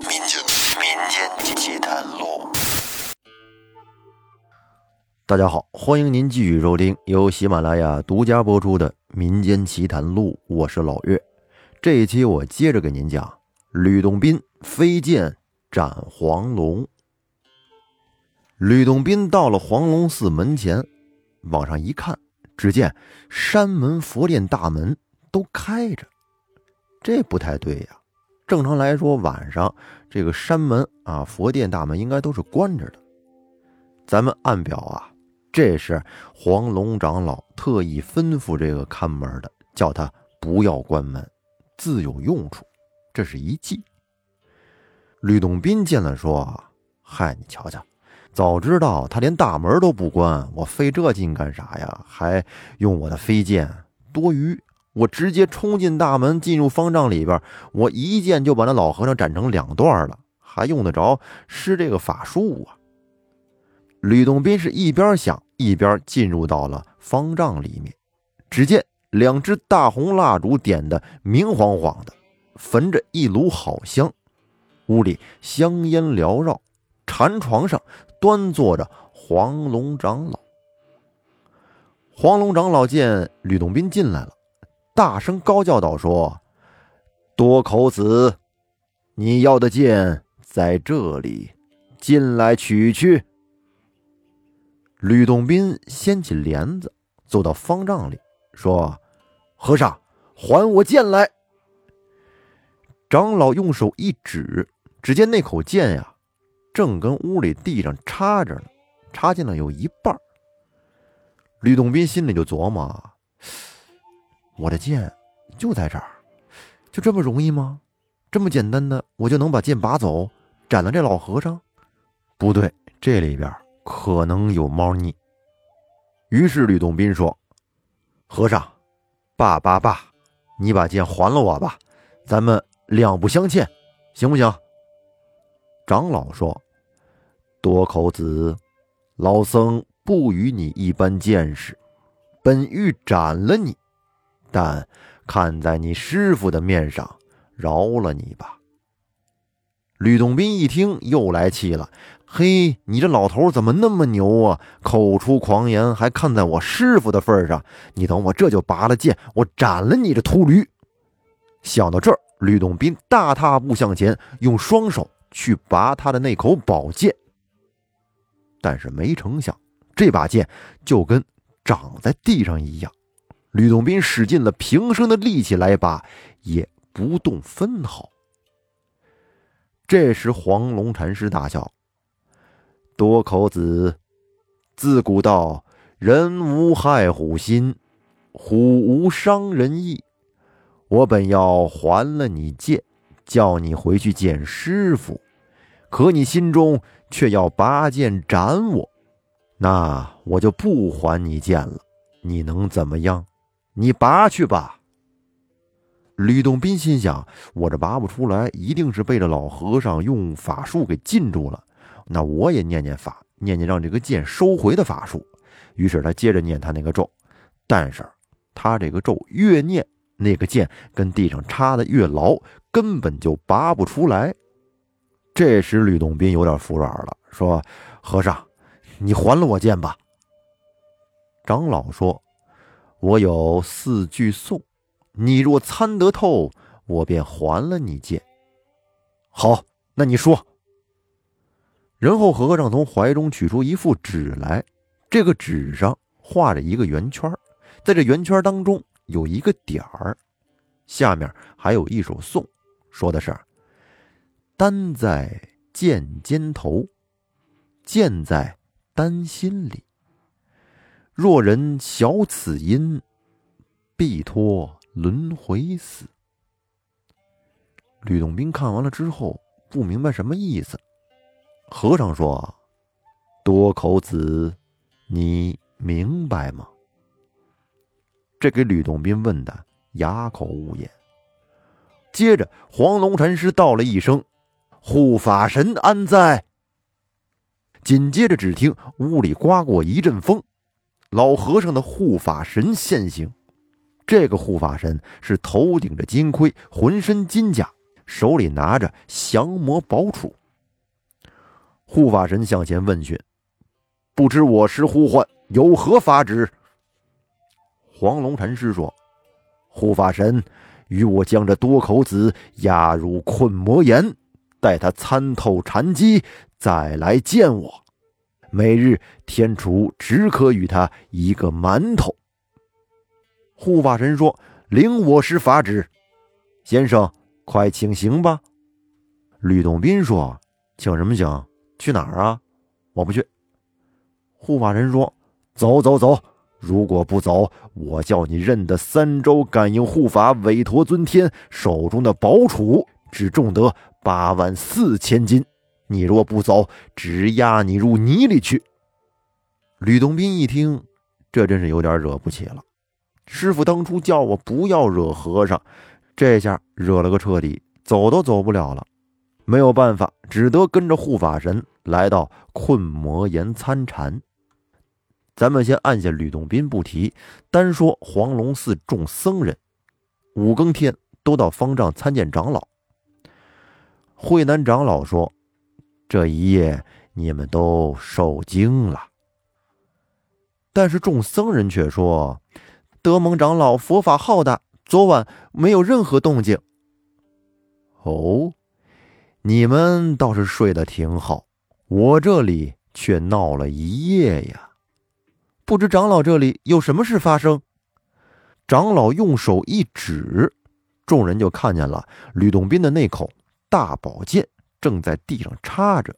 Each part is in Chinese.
民间民间奇谈录。大家好，欢迎您继续收听由喜马拉雅独家播出的《民间奇谈录》，我是老岳。这一期我接着给您讲吕洞宾飞剑斩黄龙。吕洞宾到了黄龙寺门前，往上一看，只见山门佛殿大门都开着，这不太对呀。正常来说，晚上这个山门啊、佛殿大门应该都是关着的。咱们按表啊，这是黄龙长老特意吩咐这个看门的，叫他不要关门，自有用处。这是一计。吕洞宾见了，说：“嗨，你瞧瞧，早知道他连大门都不关，我费这劲干啥呀？还用我的飞剑，多余。”我直接冲进大门，进入方丈里边，我一剑就把那老和尚斩成两段了，还用得着施这个法术啊？吕洞宾是一边想，一边进入到了方丈里面。只见两只大红蜡烛点的明晃晃的，焚着一炉好香，屋里香烟缭绕，禅床上端坐着黄龙长老。黄龙长老见吕洞宾进来了。大声高叫道：“说，多口子，你要的剑在这里，进来取去。”吕洞宾掀起帘子，走到方丈里，说：“和尚，还我剑来！”长老用手一指，只见那口剑呀，正跟屋里地上插着呢，插进了有一半。吕洞宾心里就琢磨。我的剑就在这儿，就这么容易吗？这么简单的，我就能把剑拔走，斩了这老和尚？不对，这里边可能有猫腻。于是吕洞宾说：“和尚，罢罢罢，你把剑还了我吧，咱们两不相欠，行不行？”长老说：“多口子，老僧不与你一般见识，本欲斩了你。”但看在你师傅的面上，饶了你吧。吕洞宾一听，又来气了：“嘿，你这老头怎么那么牛啊？口出狂言，还看在我师傅的份上，你等我这就拔了剑，我斩了你这秃驴！”想到这儿，吕洞宾大踏步向前，用双手去拔他的那口宝剑。但是没成想，这把剑就跟长在地上一样。吕洞宾使尽了平生的力气来拔，也不动分毫。这时，黄龙禅师大笑：“多口子，自古道人无害虎心，虎无伤人意。我本要还了你剑，叫你回去见师傅，可你心中却要拔剑斩我，那我就不还你剑了。你能怎么样？”你拔去吧。吕洞宾心想：我这拔不出来，一定是被这老和尚用法术给禁住了。那我也念念法，念念让这个剑收回的法术。于是他接着念他那个咒，但是他这个咒越念，那个剑跟地上插的越牢，根本就拔不出来。这时吕洞宾有点服软了，说：“和尚，你还了我剑吧。”长老说。我有四句颂，你若参得透，我便还了你剑。好，那你说。然后和尚从怀中取出一副纸来，这个纸上画着一个圆圈，在这圆圈当中有一个点儿，下面还有一首颂，说的是：“丹在剑尖头，剑在丹心里。”若人晓此因，必脱轮回死。吕洞宾看完了之后，不明白什么意思。和尚说：“多口子，你明白吗？”这给吕洞宾问的哑口无言。接着，黄龙禅师道了一声：“护法神安在？”紧接着，只听屋里刮过一阵风。老和尚的护法神现形，这个护法神是头顶着金盔，浑身金甲，手里拿着降魔宝杵。护法神向前问询：“不知我师呼唤，有何法旨？”黄龙禅师说：“护法神，与我将这多口子押入困魔岩，待他参透禅机，再来见我。每日天厨只可与他一个馒头。”护法神说：“领我师法旨，先生，快请行吧。”吕洞宾说：“请什么行？去哪儿啊？我不去。”护法神说：“走走走。”如果不走，我叫你认得三周感应护法韦陀尊天手中的宝杵，只重得八万四千斤。你若不走，只压你入泥里去。吕洞宾一听，这真是有点惹不起了。师傅当初叫我不要惹和尚，这下惹了个彻底，走都走不了了。没有办法，只得跟着护法神来到困魔岩参禅。咱们先按下吕洞宾不提，单说黄龙寺众僧人，五更天都到方丈参见长老。慧南长老说：“这一夜你们都受惊了。”但是众僧人却说：“德蒙长老佛法浩大，昨晚没有任何动静。”哦，你们倒是睡得挺好，我这里却闹了一夜呀。不知长老这里有什么事发生？长老用手一指，众人就看见了吕洞宾的那口大宝剑正在地上插着。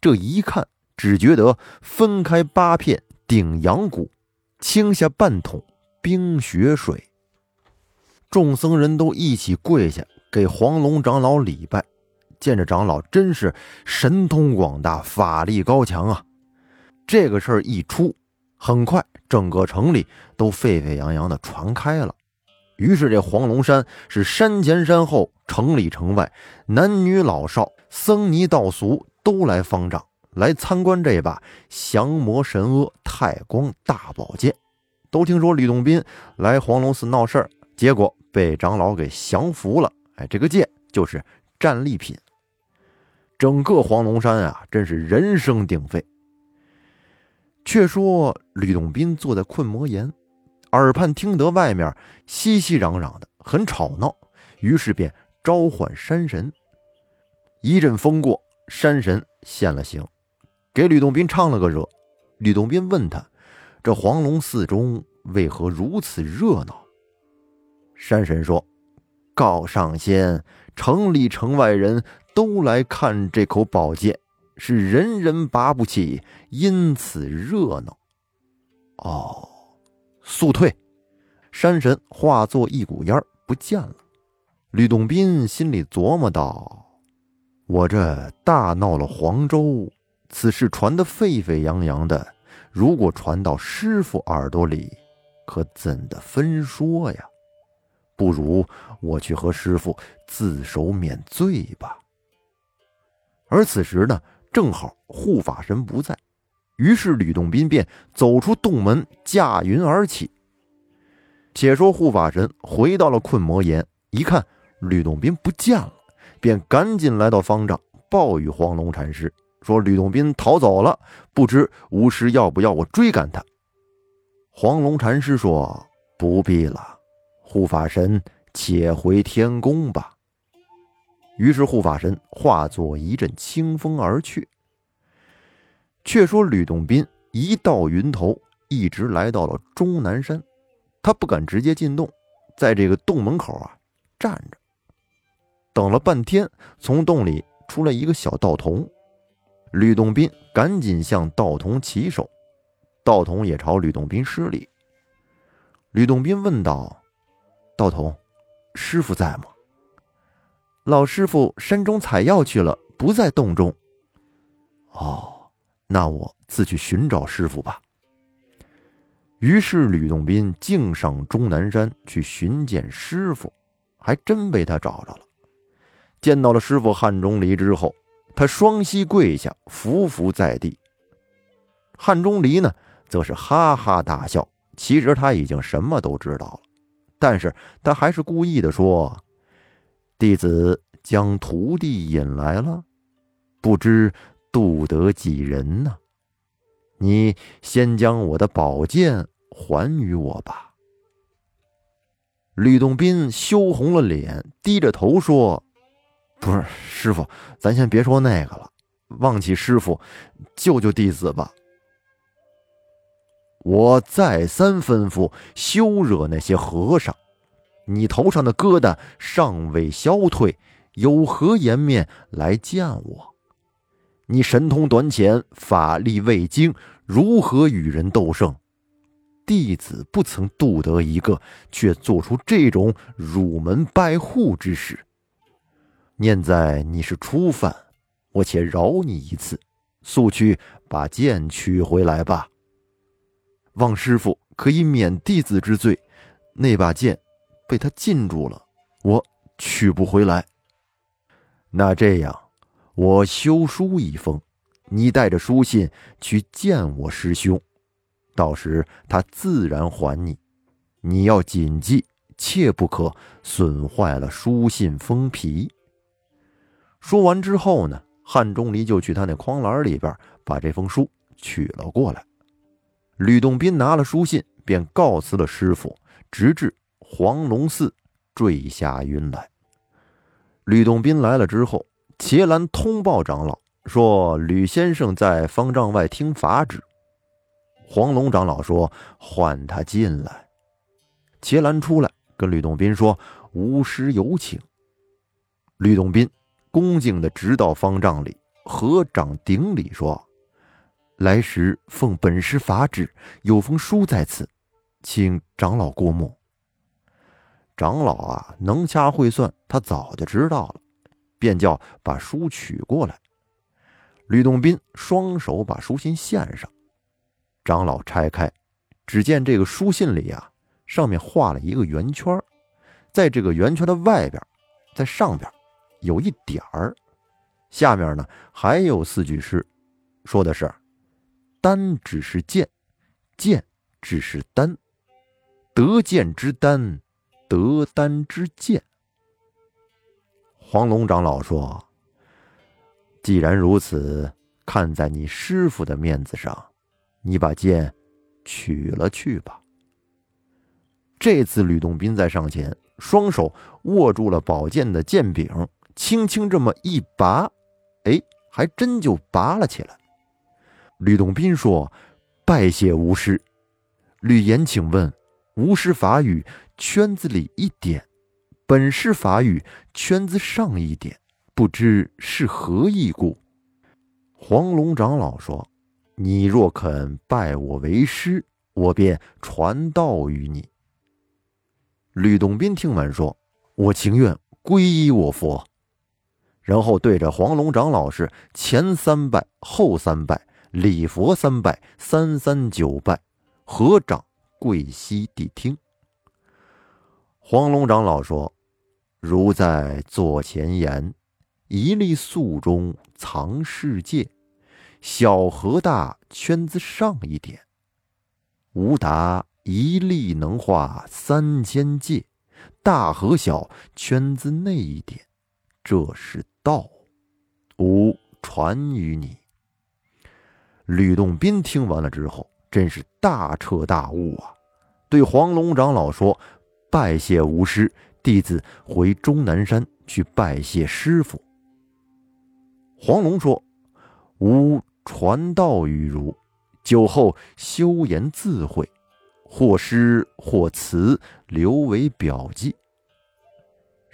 这一看，只觉得分开八片顶阳骨，倾下半桶冰雪水。众僧人都一起跪下给黄龙长老礼拜。见着长老真是神通广大，法力高强啊！这个事儿一出。很快，整个城里都沸沸扬扬的传开了。于是，这黄龙山是山前山后、城里城外，男女老少、僧尼道俗都来方丈来参观这把降魔神阿太光大宝剑。都听说吕洞宾来黄龙寺闹事儿，结果被长老给降服了。哎，这个剑就是战利品。整个黄龙山啊，真是人声鼎沸。却说吕洞宾坐在困魔岩，耳畔听得外面熙熙攘攘的，很吵闹，于是便召唤山神。一阵风过，山神现了形，给吕洞宾唱了个热。吕洞宾问他：“这黄龙寺中为何如此热闹？”山神说：“告上仙，城里城外人都来看这口宝剑。”是人人拔不起，因此热闹。哦，速退！山神化作一股烟儿不见了。吕洞宾心里琢磨道：“我这大闹了黄州，此事传得沸沸扬扬的，如果传到师傅耳朵里，可怎的分说呀？不如我去和师傅自首免罪吧。”而此时呢？正好护法神不在，于是吕洞宾便走出洞门，驾云而起。且说护法神回到了困魔岩，一看吕洞宾不见了，便赶紧来到方丈，报与黄龙禅师说：“吕洞宾逃走了，不知巫师要不要我追赶他？”黄龙禅师说：“不必了，护法神且回天宫吧。”于是护法神化作一阵清风而去。却说吕洞宾一到云头，一直来到了终南山，他不敢直接进洞，在这个洞门口啊站着，等了半天，从洞里出来一个小道童。吕洞宾赶紧向道童起手，道童也朝吕洞宾施礼。吕洞宾问道：“道童，师傅在吗？”老师傅山中采药去了，不在洞中。哦，那我自去寻找师傅吧。于是吕洞宾径上终南山去寻见师傅，还真被他找着了。见到了师傅汉钟离之后，他双膝跪下，伏伏在地。汉钟离呢，则是哈哈大笑。其实他已经什么都知道了，但是他还是故意的说。弟子将徒弟引来了，不知渡得几人呢？你先将我的宝剑还于我吧。吕洞宾羞红了脸，低着头说：“不是师傅，咱先别说那个了，忘记师傅，救救弟子吧。”我再三吩咐，休惹那些和尚。你头上的疙瘩尚未消退，有何颜面来见我？你神通短浅，法力未精，如何与人斗胜？弟子不曾渡得一个，却做出这种辱门败户之事。念在你是初犯，我且饶你一次，速去把剑取回来吧。望师傅可以免弟子之罪，那把剑被他禁住了，我取不回来。那这样，我修书一封，你带着书信去见我师兄，到时他自然还你。你要谨记，切不可损坏了书信封皮。说完之后呢，汉钟离就去他那筐篮里边把这封书取了过来。吕洞宾拿了书信，便告辞了师傅，直至黄龙寺坠下云来。吕洞宾来了之后，伽蓝通报长老说：“吕先生在方丈外听法旨。”黄龙长老说：“唤他进来。”伽蓝出来跟吕洞宾说：“吾师有请。”吕洞宾恭敬地直到方丈里，合掌顶礼说。来时奉本师法旨，有封书在此，请长老过目。长老啊，能掐会算，他早就知道了，便叫把书取过来。吕洞宾双手把书信献上，长老拆开，只见这个书信里啊，上面画了一个圆圈，在这个圆圈的外边，在上边有一点儿，下面呢还有四句诗，说的是。丹只是剑，剑只是丹，得剑之丹，得丹之剑。黄龙长老说：“既然如此，看在你师傅的面子上，你把剑取了去吧。”这次吕洞宾在上前，双手握住了宝剑的剑柄，轻轻这么一拔，哎，还真就拔了起来。吕洞宾说：“拜谢吴师。”吕岩请问：“吴师法语圈子里一点，本师法语圈子上一点，不知是何意故？”黄龙长老说：“你若肯拜我为师，我便传道于你。”吕洞宾听完说：“我情愿皈依我佛。”然后对着黄龙长老是前三拜，后三拜。礼佛三拜，三三九拜，合掌跪膝谛听。黄龙长老说：“如在座前言，一粒粟中藏世界，小和大圈子上一点，无达一粒能化三千界，大和小圈子内一点，这是道，吾传于你。”吕洞宾听完了之后，真是大彻大悟啊！对黄龙长老说：“拜谢吾师，弟子回终南山去拜谢师傅。”黄龙说：“吾传道于汝，酒后修言自会，或诗或词，留为表记。”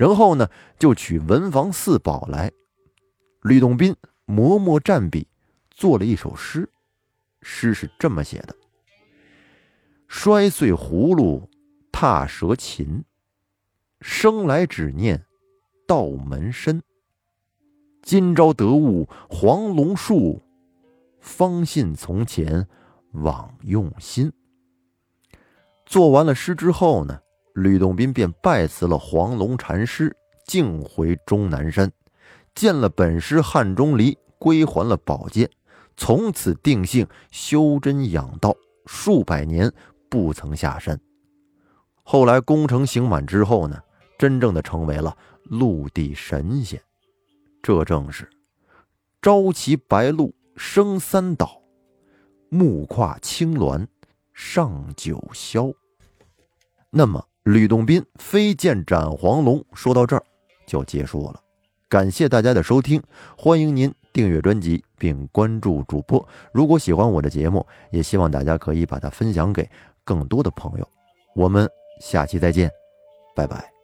然后呢，就取文房四宝来。吕洞宾磨墨蘸笔。做了一首诗，诗是这么写的：“摔碎葫芦，踏折琴，生来只念道门深。今朝得悟黄龙术，方信从前枉用心。”做完了诗之后呢，吕洞宾便拜辞了黄龙禅师，径回终南山，见了本师汉钟离，归还了宝剑。从此定性修真养道，数百年不曾下山。后来功成行满之后呢，真正的成为了陆地神仙。这正是朝骑白鹿升三岛，木跨青鸾上九霄。那么，吕洞宾飞剑斩黄龙，说到这儿就结束了。感谢大家的收听，欢迎您订阅专辑并关注主播。如果喜欢我的节目，也希望大家可以把它分享给更多的朋友。我们下期再见，拜拜。